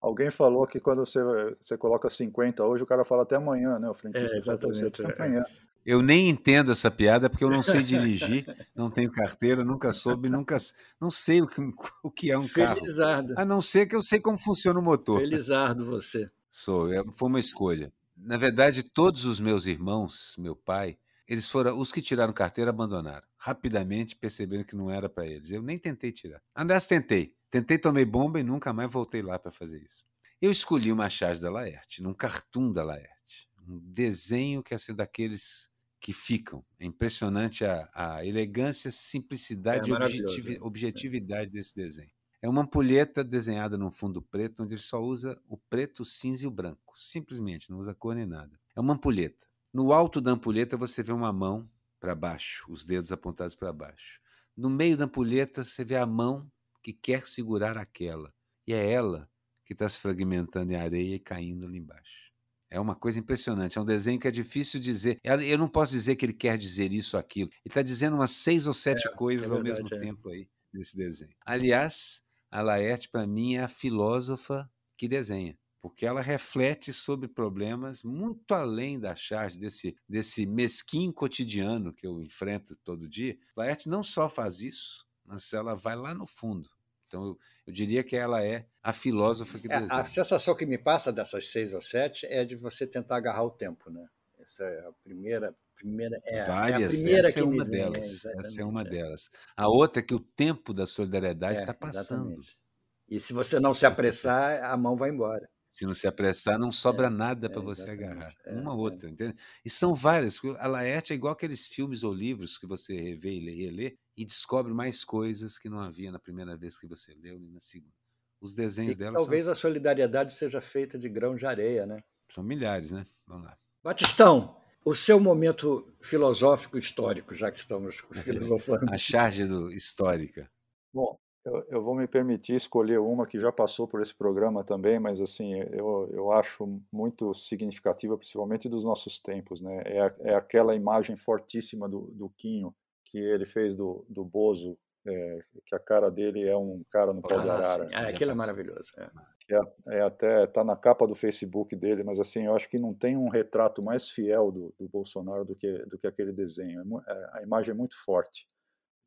Alguém falou que quando você, você coloca 50 hoje, o cara fala até amanhã, né? O frentista é, exatamente. Até amanhã. Eu nem entendo essa piada porque eu não sei dirigir, não tenho carteira, nunca soube, nunca não sei o que, o que é um Felizardo. carro. A não ser que eu sei como funciona o motor. Felizardo você. Sou, é, foi uma escolha. Na verdade, todos os meus irmãos, meu pai, eles foram os que tiraram carteira abandonaram. Rapidamente perceberam que não era para eles. Eu nem tentei tirar. Aliás, tentei. Tentei, tomei bomba e nunca mais voltei lá para fazer isso. Eu escolhi uma charge da Laerte, num cartoon da Laerte. Um desenho que é ser daqueles que ficam. É impressionante a, a elegância, simplicidade é e é. objetividade desse desenho. É uma ampulheta desenhada num fundo preto, onde ele só usa o preto, o cinza e o branco. Simplesmente, não usa cor nem nada. É uma ampulheta. No alto da ampulheta você vê uma mão para baixo, os dedos apontados para baixo. No meio da ampulheta você vê a mão que quer segurar aquela. E é ela que está se fragmentando em areia e caindo ali embaixo. É uma coisa impressionante. É um desenho que é difícil dizer. Eu não posso dizer que ele quer dizer isso ou aquilo. Ele está dizendo umas seis ou sete é, coisas é verdade, ao mesmo é. tempo aí nesse desenho. Aliás, a Laerte, para mim, é a filósofa que desenha, porque ela reflete sobre problemas muito além da charge, desse, desse mesquinho cotidiano que eu enfrento todo dia. Laerte não só faz isso, mas ela vai lá no fundo. Então, eu, eu diria que ela é a filósofa que é, desenha. A sensação que me passa dessas seis ou sete é de você tentar agarrar o tempo, né? Essa é a primeira primeira é, Várias, é a primeira essa é uma delas. Vem, essa é uma delas. A outra é que o tempo da solidariedade está é, passando. Exatamente. E se você não se apressar, a mão vai embora. Se não se apressar, não sobra é, nada para é, você agarrar. uma outra, entende? E são várias. A Laerte é igual aqueles filmes ou livros que você revê e relê e descobre mais coisas que não havia na primeira vez que você leu e na segunda. Os desenhos e dela Talvez são... a solidariedade seja feita de grão de areia, né? São milhares, né? Vamos lá. Batistão, o seu momento filosófico histórico, já que estamos filosofando. A charge do histórica. Bom, eu, eu, vou me permitir escolher uma que já passou por esse programa também, mas assim eu, eu acho muito significativa, principalmente dos nossos tempos, né? É, a, é aquela imagem fortíssima do, do Quinho que ele fez do, do Bozo, é, que a cara dele é um cara no pau ah, de arara. Assim, ah, aquilo é maravilhoso. É é, é até está na capa do Facebook dele, mas assim eu acho que não tem um retrato mais fiel do, do Bolsonaro do que do que aquele desenho. É, é a imagem é muito forte.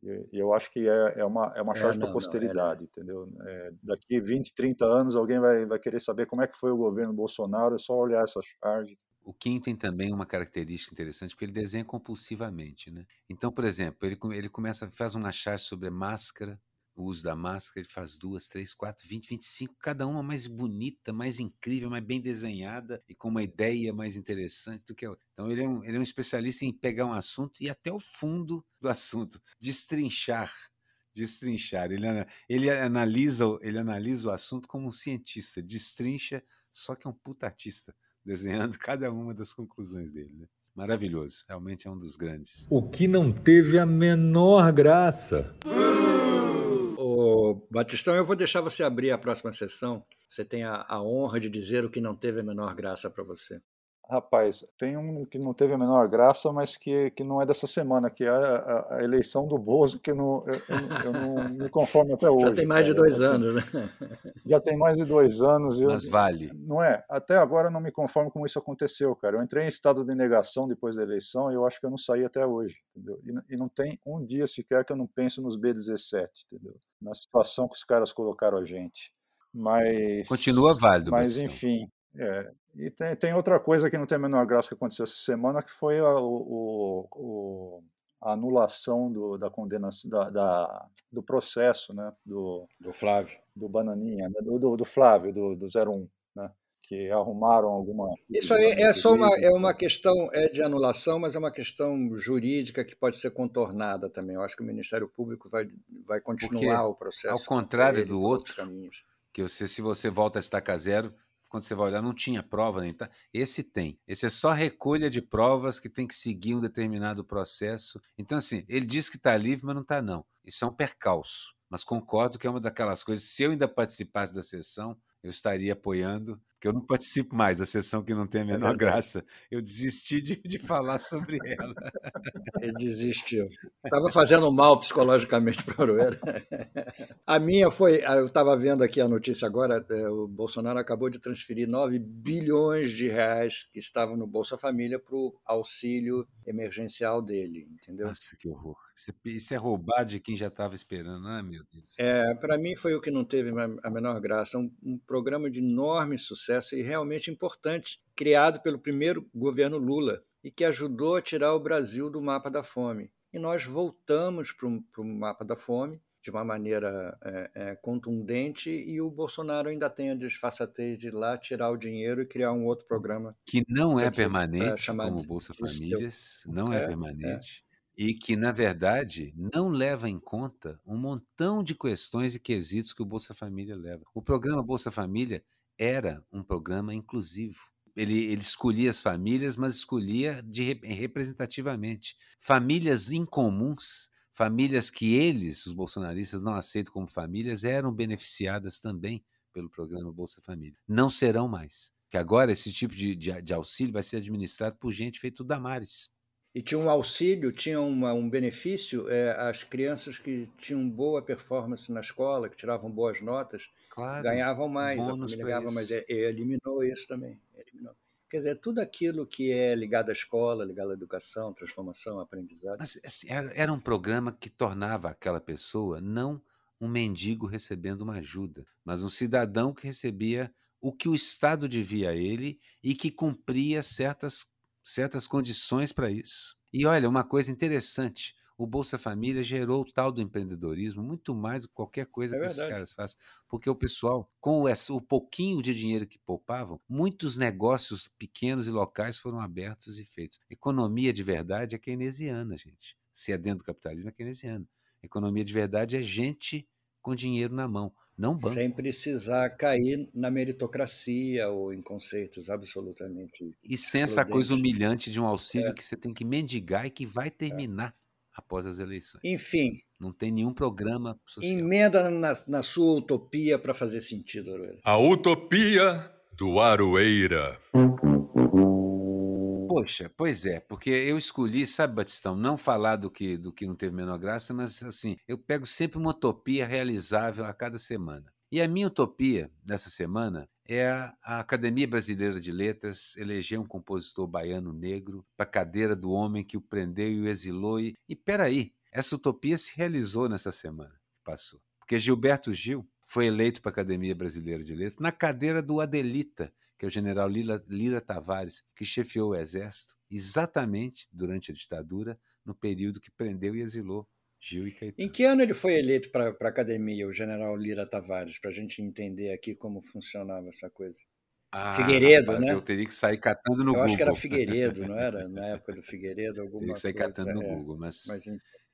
E, e eu acho que é, é uma é uma charge para a posteridade, não, entendeu? daqui 20, 30 anos alguém vai, vai querer saber como é que foi o governo Bolsonaro, é só olhar essa charge. O Kim tem também uma característica interessante, porque ele desenha compulsivamente, né? Então, por exemplo, ele, ele começa, faz uma charge sobre máscara, o uso da máscara, ele faz duas, três, quatro, vinte, vinte e cinco, cada uma mais bonita, mais incrível, mais bem desenhada e com uma ideia mais interessante do que a outra. Então ele é um, ele é um especialista em pegar um assunto e ir até o fundo do assunto, destrinchar, destrinchar. Ele, ele analisa, ele analisa o assunto como um cientista, destrincha, só que é um putatista, desenhando cada uma das conclusões dele. Né? Maravilhoso, realmente é um dos grandes. O que não teve a menor graça. Batistão, eu vou deixar você abrir a próxima sessão. Você tem a, a honra de dizer o que não teve a menor graça para você. Rapaz, tem um que não teve a menor graça, mas que, que não é dessa semana, que é a, a eleição do Bozo, que não, eu, eu, não me conformo até hoje. Já tem mais de dois assim, anos, né? Já tem mais de dois anos. Mas vale. Não é? Até agora eu não me conformo como isso aconteceu, cara. Eu entrei em estado de negação depois da eleição e eu acho que eu não saí até hoje, entendeu? E, e não tem um dia sequer que eu não penso nos B17, entendeu? Na situação que os caras colocaram a gente. Mas. Continua válido, Mas, enfim. É, e tem, tem, outra coisa que não tem a menor graça que aconteceu essa semana, que foi a, o, o, a anulação do, da condenação da, da, do processo, né, do, do Flávio, do Bananinha, né, do, do, do, Flávio, do, do 01, né, que arrumaram alguma. Isso aí é só uma, é uma questão é de anulação, mas é uma questão jurídica que pode ser contornada também. Eu acho que o Ministério Público vai, vai continuar Porque, o processo. Ao contrário do outro, caminhos. que você, se você volta a estaca zero, quando você vai olhar, não tinha prova nem tá. Esse tem. Esse é só recolha de provas que tem que seguir um determinado processo. Então, assim, ele diz que está livre, mas não está, não. Isso é um percalço. Mas concordo que é uma daquelas coisas. Se eu ainda participasse da sessão, eu estaria apoiando porque eu não participo mais da sessão que não tem a menor é graça. Eu desisti de, de falar sobre ela. Ele desistiu. Estava fazendo mal psicologicamente para o Aroeira. A minha foi, eu estava vendo aqui a notícia agora, é, o Bolsonaro acabou de transferir 9 bilhões de reais que estavam no Bolsa Família para o auxílio emergencial dele, entendeu? Nossa, que horror. Isso é, é roubar de quem já estava esperando, ah, meu Deus. É, para mim foi o que não teve a menor graça. Um, um programa de enorme sucesso e realmente importante, criado pelo primeiro governo Lula e que ajudou a tirar o Brasil do mapa da fome. E nós voltamos para o mapa da fome de uma maneira é, é, contundente e o Bolsonaro ainda tem a disfarçatez de ir lá tirar o dinheiro e criar um outro programa. Que não é permanente, como Bolsa Famílias, não é, é permanente e que, na verdade, não leva em conta um montão de questões e quesitos que o Bolsa Família leva. O programa Bolsa Família era um programa inclusivo. Ele, ele escolhia as famílias, mas escolhia de, representativamente. Famílias incomuns, famílias que eles, os bolsonaristas, não aceitam como famílias, eram beneficiadas também pelo programa Bolsa Família. Não serão mais. Que agora esse tipo de, de, de auxílio vai ser administrado por gente feito Damares e tinha um auxílio, tinha uma, um benefício, é, as crianças que tinham boa performance na escola, que tiravam boas notas, claro, ganhavam mais, a família ganhava mais. É, eliminou isso também. Eliminou. Quer dizer, tudo aquilo que é ligado à escola, ligado à educação, transformação, aprendizado. Mas, assim, era um programa que tornava aquela pessoa não um mendigo recebendo uma ajuda, mas um cidadão que recebia o que o Estado devia a ele e que cumpria certas certas condições para isso. E olha, uma coisa interessante, o Bolsa Família gerou o tal do empreendedorismo muito mais do que qualquer coisa é que esses caras fazem. Porque o pessoal, com o pouquinho de dinheiro que poupavam, muitos negócios pequenos e locais foram abertos e feitos. Economia de verdade é keynesiana, gente. Se é dentro do capitalismo, é keynesiana. Economia de verdade é gente com dinheiro na mão. Não banco. Sem precisar cair na meritocracia ou em conceitos absolutamente. E sem essa coisa humilhante de um auxílio é. que você tem que mendigar e que vai terminar é. após as eleições. Enfim. Não tem nenhum programa social. Emenda na, na sua utopia para fazer sentido, Aroeira. A utopia do Aroeira. Poxa, pois é, porque eu escolhi, sabe, Batistão, não falar do que, do que não teve menor graça, mas assim, eu pego sempre uma utopia realizável a cada semana. E a minha utopia dessa semana é a, Academia Brasileira de Letras eleger um compositor baiano negro para a cadeira do homem que o prendeu e o exilou. E, e peraí, essa utopia se realizou nessa semana que passou. Porque Gilberto Gil foi eleito para a Academia Brasileira de Letras na cadeira do Adelita, que é o general Lira, Lira Tavares, que chefiou o exército exatamente durante a ditadura, no período que prendeu e exilou Gil e Caetano. Em que ano ele foi eleito para a academia, o general Lira Tavares, para a gente entender aqui como funcionava essa coisa? Ah, Figueiredo, rapaz, né? Eu teria que sair catando no eu Google. Eu acho que era Figueiredo, não era? Na época do Figueiredo, alguma Teria que sair coisa, catando no é. Google, mas, mas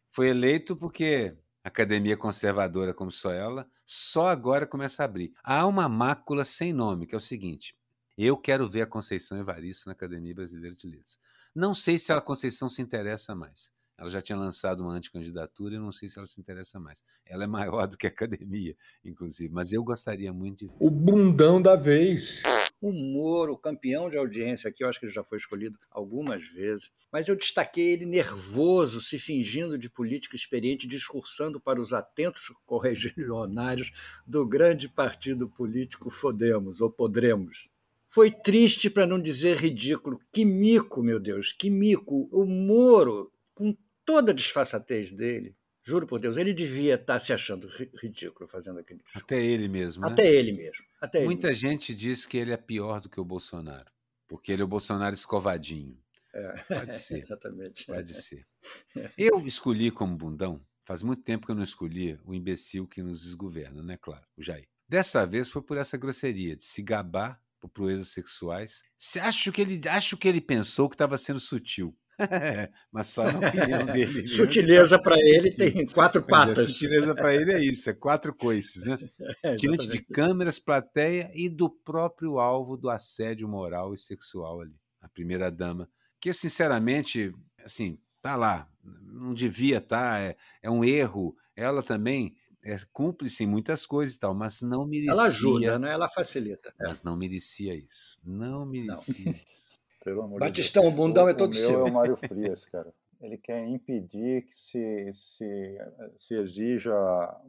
foi eleito porque a academia conservadora como só ela, só agora começa a abrir. Há uma mácula sem nome, que é o seguinte: eu quero ver a Conceição Evaristo na Academia Brasileira de Letras. Não sei se a Conceição se interessa mais. Ela já tinha lançado uma anticandidatura e não sei se ela se interessa mais. Ela é maior do que a academia, inclusive, mas eu gostaria muito de ver. O bundão da vez. O Moro, campeão de audiência aqui, eu acho que ele já foi escolhido algumas vezes, mas eu destaquei ele nervoso, se fingindo de político experiente, discursando para os atentos correligionários do grande partido político Fodemos, ou Podremos. Foi triste, para não dizer ridículo. Que mico, meu Deus, que mico. O Moro, com toda a disfarçatez dele, juro por Deus, ele devia estar tá se achando ridículo fazendo aquele discurso. Até ele mesmo. Né? Até ele mesmo. Até Muita ele gente mesmo. diz que ele é pior do que o Bolsonaro, porque ele é o Bolsonaro escovadinho. É. Pode ser. Exatamente. Pode ser. Eu escolhi como bundão, faz muito tempo que eu não escolhia o imbecil que nos desgoverna, né? Claro, o Jair. Dessa vez foi por essa grosseria de se gabar por proezas sexuais. Acho que ele, acho que ele pensou que estava sendo sutil. mas só na opinião dele. sutileza para ele tem quatro patas. É, sutileza para ele é isso, é quatro coices, né? É, Diante de câmeras, plateia e do próprio alvo do assédio moral e sexual ali, a primeira dama, que sinceramente, assim, tá lá, não devia estar, tá, é, é um erro. Ela também é cúmplice em muitas coisas e tal, mas não merecia. Ela ajuda, né? Ela facilita. Mas não merecia isso. Não merecia não. isso. Pelo amor Batistão, de Deus. o bundão o, é todo o seu. Meu é o Mário Frias, cara. Ele quer impedir que se, se, se exija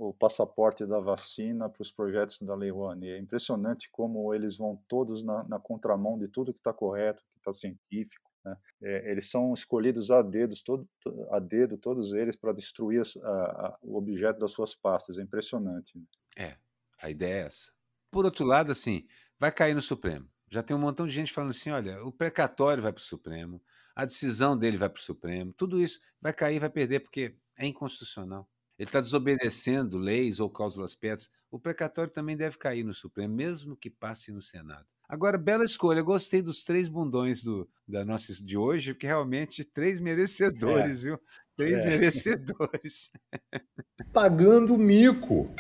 o passaporte da vacina para os projetos da Lei Rouanet. É impressionante como eles vão todos na, na contramão de tudo que está correto, que está científico. Né? É, eles são escolhidos a, dedos, todo, a dedo, todos eles, para destruir a, a, o objeto das suas pastas. É impressionante. Né? É, a ideia é essa. Por outro lado, assim, vai cair no Supremo. Já tem um montão de gente falando assim: olha, o precatório vai para o Supremo, a decisão dele vai para o Supremo, tudo isso vai cair, vai perder, porque é inconstitucional. Ele está desobedecendo leis ou cláusulas pétreas. O precatório também deve cair no Supremo, mesmo que passe no Senado. Agora, bela escolha. Gostei dos três bundões do, da nossa de hoje, porque realmente três merecedores, é. viu? Três é. merecedores. Pagando mico.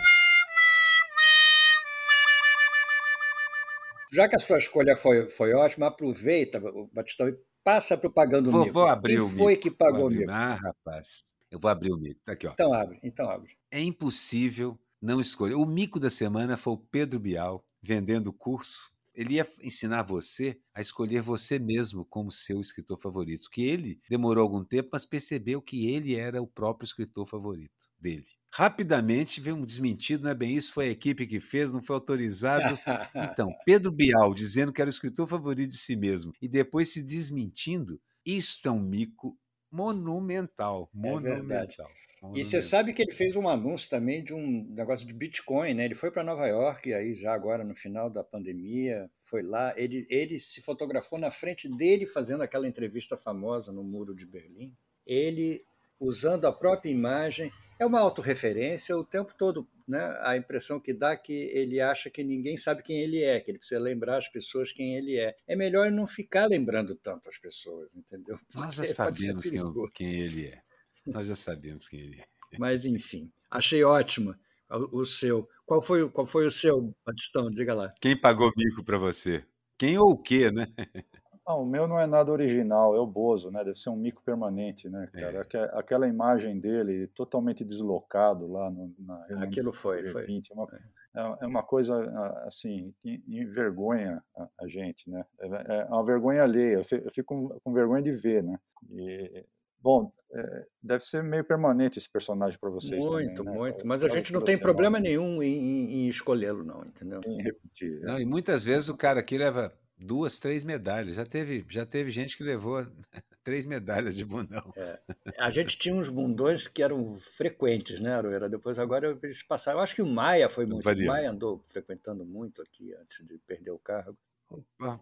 Já que a sua escolha foi, foi ótima, aproveita, Batistão, e passa para o Pagando vou, Mico. Vou abrir Quem o foi mico. que pagou o mico? Ah, rapaz. Eu vou abrir o mico. Tá aqui, ó. Então abre, então abre. É impossível não escolher. O mico da semana foi o Pedro Bial vendendo curso ele ia ensinar você a escolher você mesmo como seu escritor favorito, que ele demorou algum tempo, mas percebeu que ele era o próprio escritor favorito dele. Rapidamente veio um desmentido, não é bem isso, foi a equipe que fez, não foi autorizado. Então, Pedro Bial dizendo que era o escritor favorito de si mesmo e depois se desmentindo, isso é um mico monumental, é monumental. É e você sabe que ele fez um anúncio também de um negócio de Bitcoin, né? Ele foi para Nova York, aí já agora no final da pandemia, foi lá, ele, ele se fotografou na frente dele fazendo aquela entrevista famosa no Muro de Berlim. Ele usando a própria imagem, é uma autorreferência o tempo todo, né? A impressão que dá que ele acha que ninguém sabe quem ele é, que ele precisa lembrar as pessoas quem ele é. É melhor não ficar lembrando tanto as pessoas, entendeu? Porque Nós já sabemos quem, quem ele é. Nós já sabíamos quem ele é. Mas, enfim, achei ótimo o, o seu. Qual foi, qual foi o seu, Batistão? Diga lá. Quem pagou mico para você? Quem ou o quê, né? Ah, o meu não é nada original, é o Bozo, né? Deve ser um mico permanente, né, cara? É. Aquela imagem dele totalmente deslocado lá no, na Aquilo foi, foi. 20, é, uma, é. é uma coisa, assim, que envergonha a, gente, né? É, é uma vergonha alheia, eu fico, eu fico com, com vergonha de ver, né? E Bom, é, deve ser meio permanente esse personagem para vocês. Muito, também, né? muito. Mas a gente não tem problema nenhum em, em, em escolhê-lo, não, entendeu? Em repetir. É. Não, e muitas vezes o cara aqui leva duas, três medalhas. Já teve, já teve gente que levou três medalhas de bundão. É. A gente tinha uns bundões que eram frequentes, né, Aroeira? Depois agora eles passaram. Eu acho que o Maia foi muito. O Maia andou frequentando muito aqui antes de perder o cargo.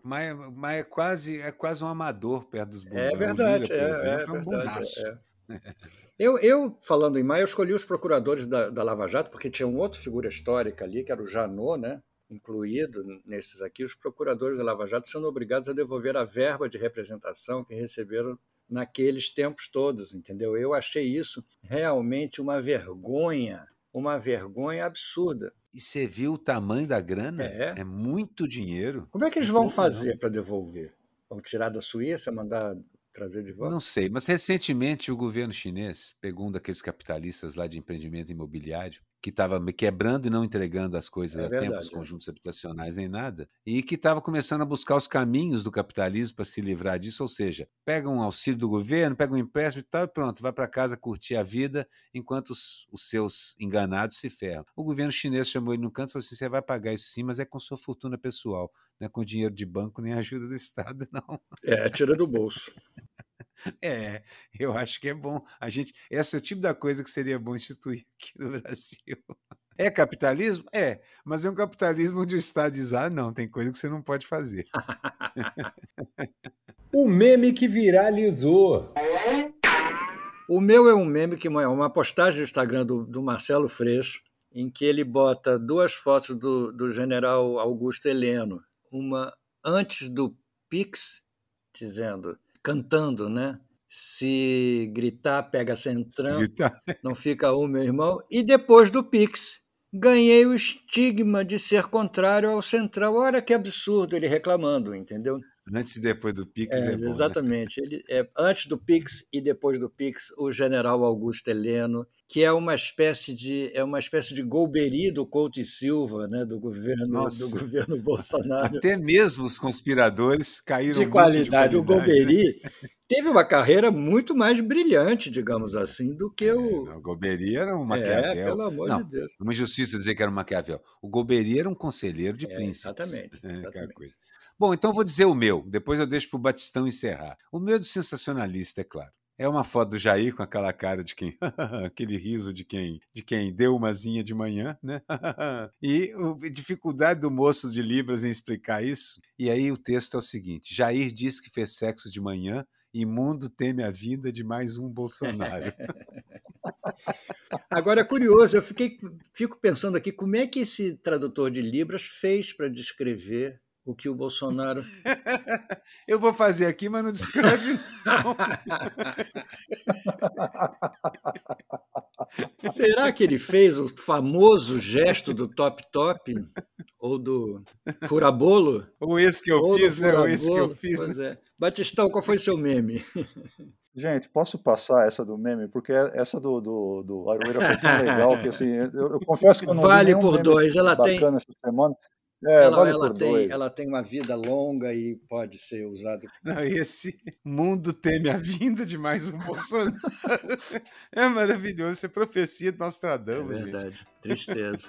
Maia, Maia é quase, é quase um amador perto dos bundões. É verdade, Lira, é, exemplo, é, é, um bundaço. É. Eu, eu, falando em Maia, eu escolhi os procuradores da, da Lava Jato, porque tinha um outro figura histórica ali, que era o Janot, né? incluído nesses aqui, os procuradores da Lava Jato sendo obrigados a devolver a verba de representação que receberam naqueles tempos todos, entendeu? Eu achei isso realmente uma vergonha, uma vergonha absurda. E você viu o tamanho da grana? É, é muito dinheiro. Como é que eles vão fazer para devolver? Vão tirar da Suíça, mandar trazer de volta? Não sei, mas recentemente o governo chinês pegou um daqueles capitalistas lá de empreendimento imobiliário que estava quebrando e não entregando as coisas é a verdade, tempo, os é. conjuntos habitacionais nem nada, e que estava começando a buscar os caminhos do capitalismo para se livrar disso, ou seja, pega um auxílio do governo, pega um empréstimo e tal, e pronto, vai para casa curtir a vida, enquanto os, os, seus enganados se ferram. O governo chinês chamou ele no canto e falou assim: você vai pagar isso sim, mas é com sua fortuna pessoal, não é com dinheiro de banco nem ajuda do Estado, não. É, tira do bolso. É, eu acho que é bom. A gente, esse é o tipo da coisa que seria bom instituir aqui no Brasil. É capitalismo? É, mas é um capitalismo onde o Estado diz: ah, não, tem coisa que você não pode fazer. o meme que viralizou. O meu é um meme que é uma postagem no Instagram do, do Marcelo Freixo, em que ele bota duas fotos do, do general Augusto Heleno. Uma antes do Pix, dizendo cantando, né? Se gritar, pega centrão. Não fica um, meu irmão. E depois do Pix, ganhei o estigma de ser contrário ao central. Olha que absurdo ele reclamando, entendeu? Antes e depois do Pix é, é bom, né? Exatamente. Né? Ele, é, antes do Pix e depois do Pix, o general Augusto Heleno, que é uma espécie de é uma espécie de golbery do Couto e Silva, né, do governo do governo Bolsonaro. Até mesmo os conspiradores caíram de qualidade. De qualidade. O golbery teve uma carreira muito mais brilhante, digamos assim, do que o. É, o Golbery era um é, Maquiavel. É, pelo amor não, de Deus. Uma injustiça dizer que era um Maquiavel. O Golbery era um conselheiro de é, príncipes. Exatamente. É, exatamente. Bom, então vou dizer o meu, depois eu deixo para o Batistão encerrar. O meu é do sensacionalista, é claro. É uma foto do Jair com aquela cara de quem. aquele riso de quem de quem deu umazinha de manhã, né? e a dificuldade do moço de Libras em explicar isso. E aí o texto é o seguinte: Jair disse que fez sexo de manhã e mundo teme a vinda de mais um Bolsonaro. Agora é curioso, eu fiquei, fico pensando aqui como é que esse tradutor de Libras fez para descrever o que o Bolsonaro. Eu vou fazer aqui, mas não descreve, não. Será que ele fez o famoso gesto do top-top? Ou do furabolo? Ou esse que eu Ou fiz, né? Ou esse que eu fiz. Pois é. Batistão, qual foi seu meme? Gente, posso passar essa do meme? Porque essa do, do, do Aroeira foi tão legal que assim, eu, eu confesso que eu não vale por dois. Ela tem essa semana. É, ela, vale ela, tem, ela tem uma vida longa e pode ser usado. Não, esse mundo teme a vinda de mais um Bolsonaro. é maravilhoso, isso é profecia de Nostradamus. É verdade, gente. tristeza.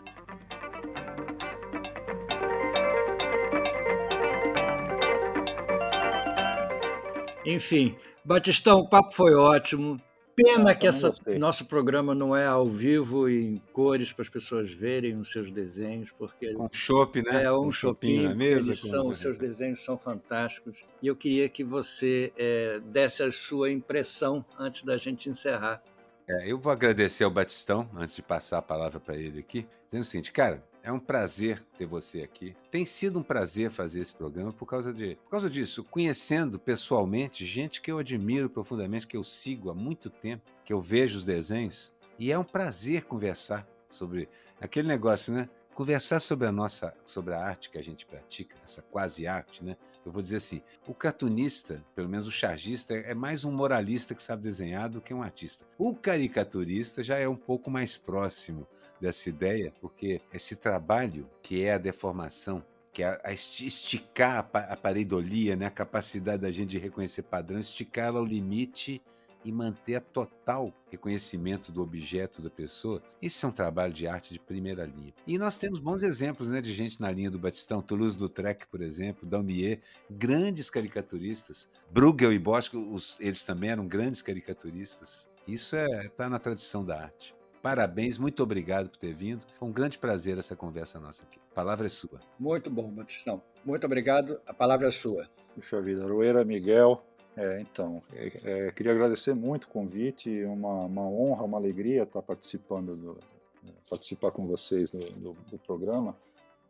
Enfim, Batistão, o papo foi ótimo. Pena que essa, nosso programa não é ao vivo e em cores para as pessoas verem os seus desenhos, porque com chopp, né? É um shopping na mesa. São, os seus desenhos são fantásticos e eu queria que você é, desse a sua impressão antes da gente encerrar. É, eu vou agradecer ao Batistão antes de passar a palavra para ele aqui, dizendo o seguinte, cara, é um prazer ter você aqui. Tem sido um prazer fazer esse programa por causa de, por causa disso, conhecendo pessoalmente gente que eu admiro profundamente, que eu sigo há muito tempo, que eu vejo os desenhos, e é um prazer conversar sobre aquele negócio, né? Conversar sobre a nossa, sobre a arte que a gente pratica, essa quase arte, né? Eu vou dizer assim, o cartunista, pelo menos o chargista, é mais um moralista que sabe desenhar do que um artista. O caricaturista já é um pouco mais próximo dessa ideia, porque esse trabalho que é a deformação, que é a esticar a pareidolia, né, a capacidade da gente de reconhecer padrões, esticar ela ao limite e manter a total reconhecimento do objeto da pessoa, isso é um trabalho de arte de primeira linha. E nós temos bons exemplos né, de gente na linha do Batistão, Toulouse-Lautrec, por exemplo, Daumier, grandes caricaturistas. Bruegel e Bosch, os, eles também eram grandes caricaturistas. Isso está é, tá na tradição da arte. Parabéns, muito obrigado por ter vindo. Foi um grande prazer essa conversa nossa aqui. A palavra é sua. Muito bom, Batistão. Muito obrigado. A palavra é sua. Puxa vida, Aroeira, Miguel. É, então, é, é, queria agradecer muito o convite, uma, uma honra, uma alegria estar participando do, participar com vocês do, do, do programa.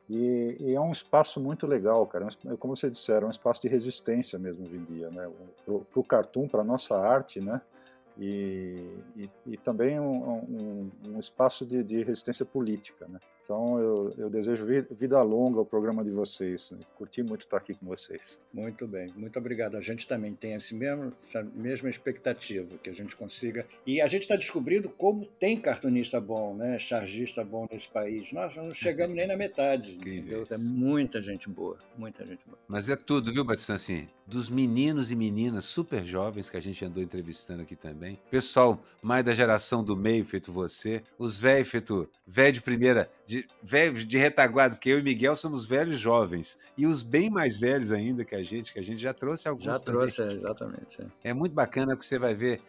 E, e, é um espaço muito legal, cara. É como vocês disseram, é um espaço de resistência mesmo hoje em dia, né? Para o cartoon, para a nossa arte, né? E, e, e também um, um, um espaço de, de, resistência política. Né? Então eu, eu, desejo vida longa ao programa de vocês. Curti muito estar aqui com vocês. Muito bem, muito obrigado. A gente também tem esse mesmo, essa mesma expectativa que a gente consiga. E a gente está descobrindo como tem cartunista bom, né? chargista bom nesse país. Nós não chegamos nem na metade. É muita gente boa, muita gente boa. Mas é tudo, viu, Batista? Assim, dos meninos e meninas super jovens que a gente andou entrevistando aqui também. Pessoal mais da geração do meio, feito você. Os velhos, feito velho de primeira, de, velho de retaguarda, porque eu e Miguel somos velhos jovens. E os bem mais velhos ainda que a gente, que a gente já trouxe alguns Já também. trouxe, é, exatamente. É. é muito bacana que você vai ver.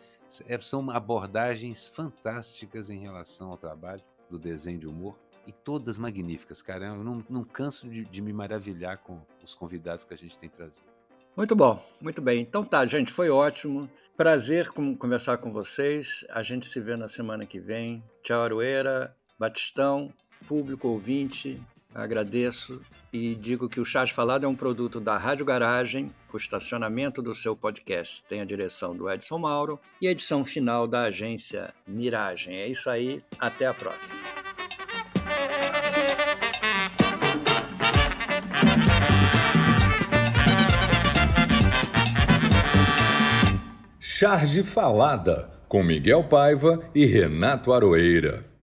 É, são abordagens fantásticas em relação ao trabalho do desenho de humor e todas magníficas, cara. Eu não, não canso de, de, me maravilhar com os convidados que a gente tem trazido. Muito bom, muito bem. Então tá, gente, foi ótimo. Prazer conversar com vocês. A gente se vê na semana que vem. Tchau, Aroeira, Batistão, público ouvinte. Agradeço e digo que o Chás Falado é um produto da Rádio Garagem. O estacionamento do seu podcast tem a direção do Edson Mauro e a edição final da agência Miragem. É isso aí, até a próxima. Charge Falada, com Miguel Paiva e Renato Aroeira.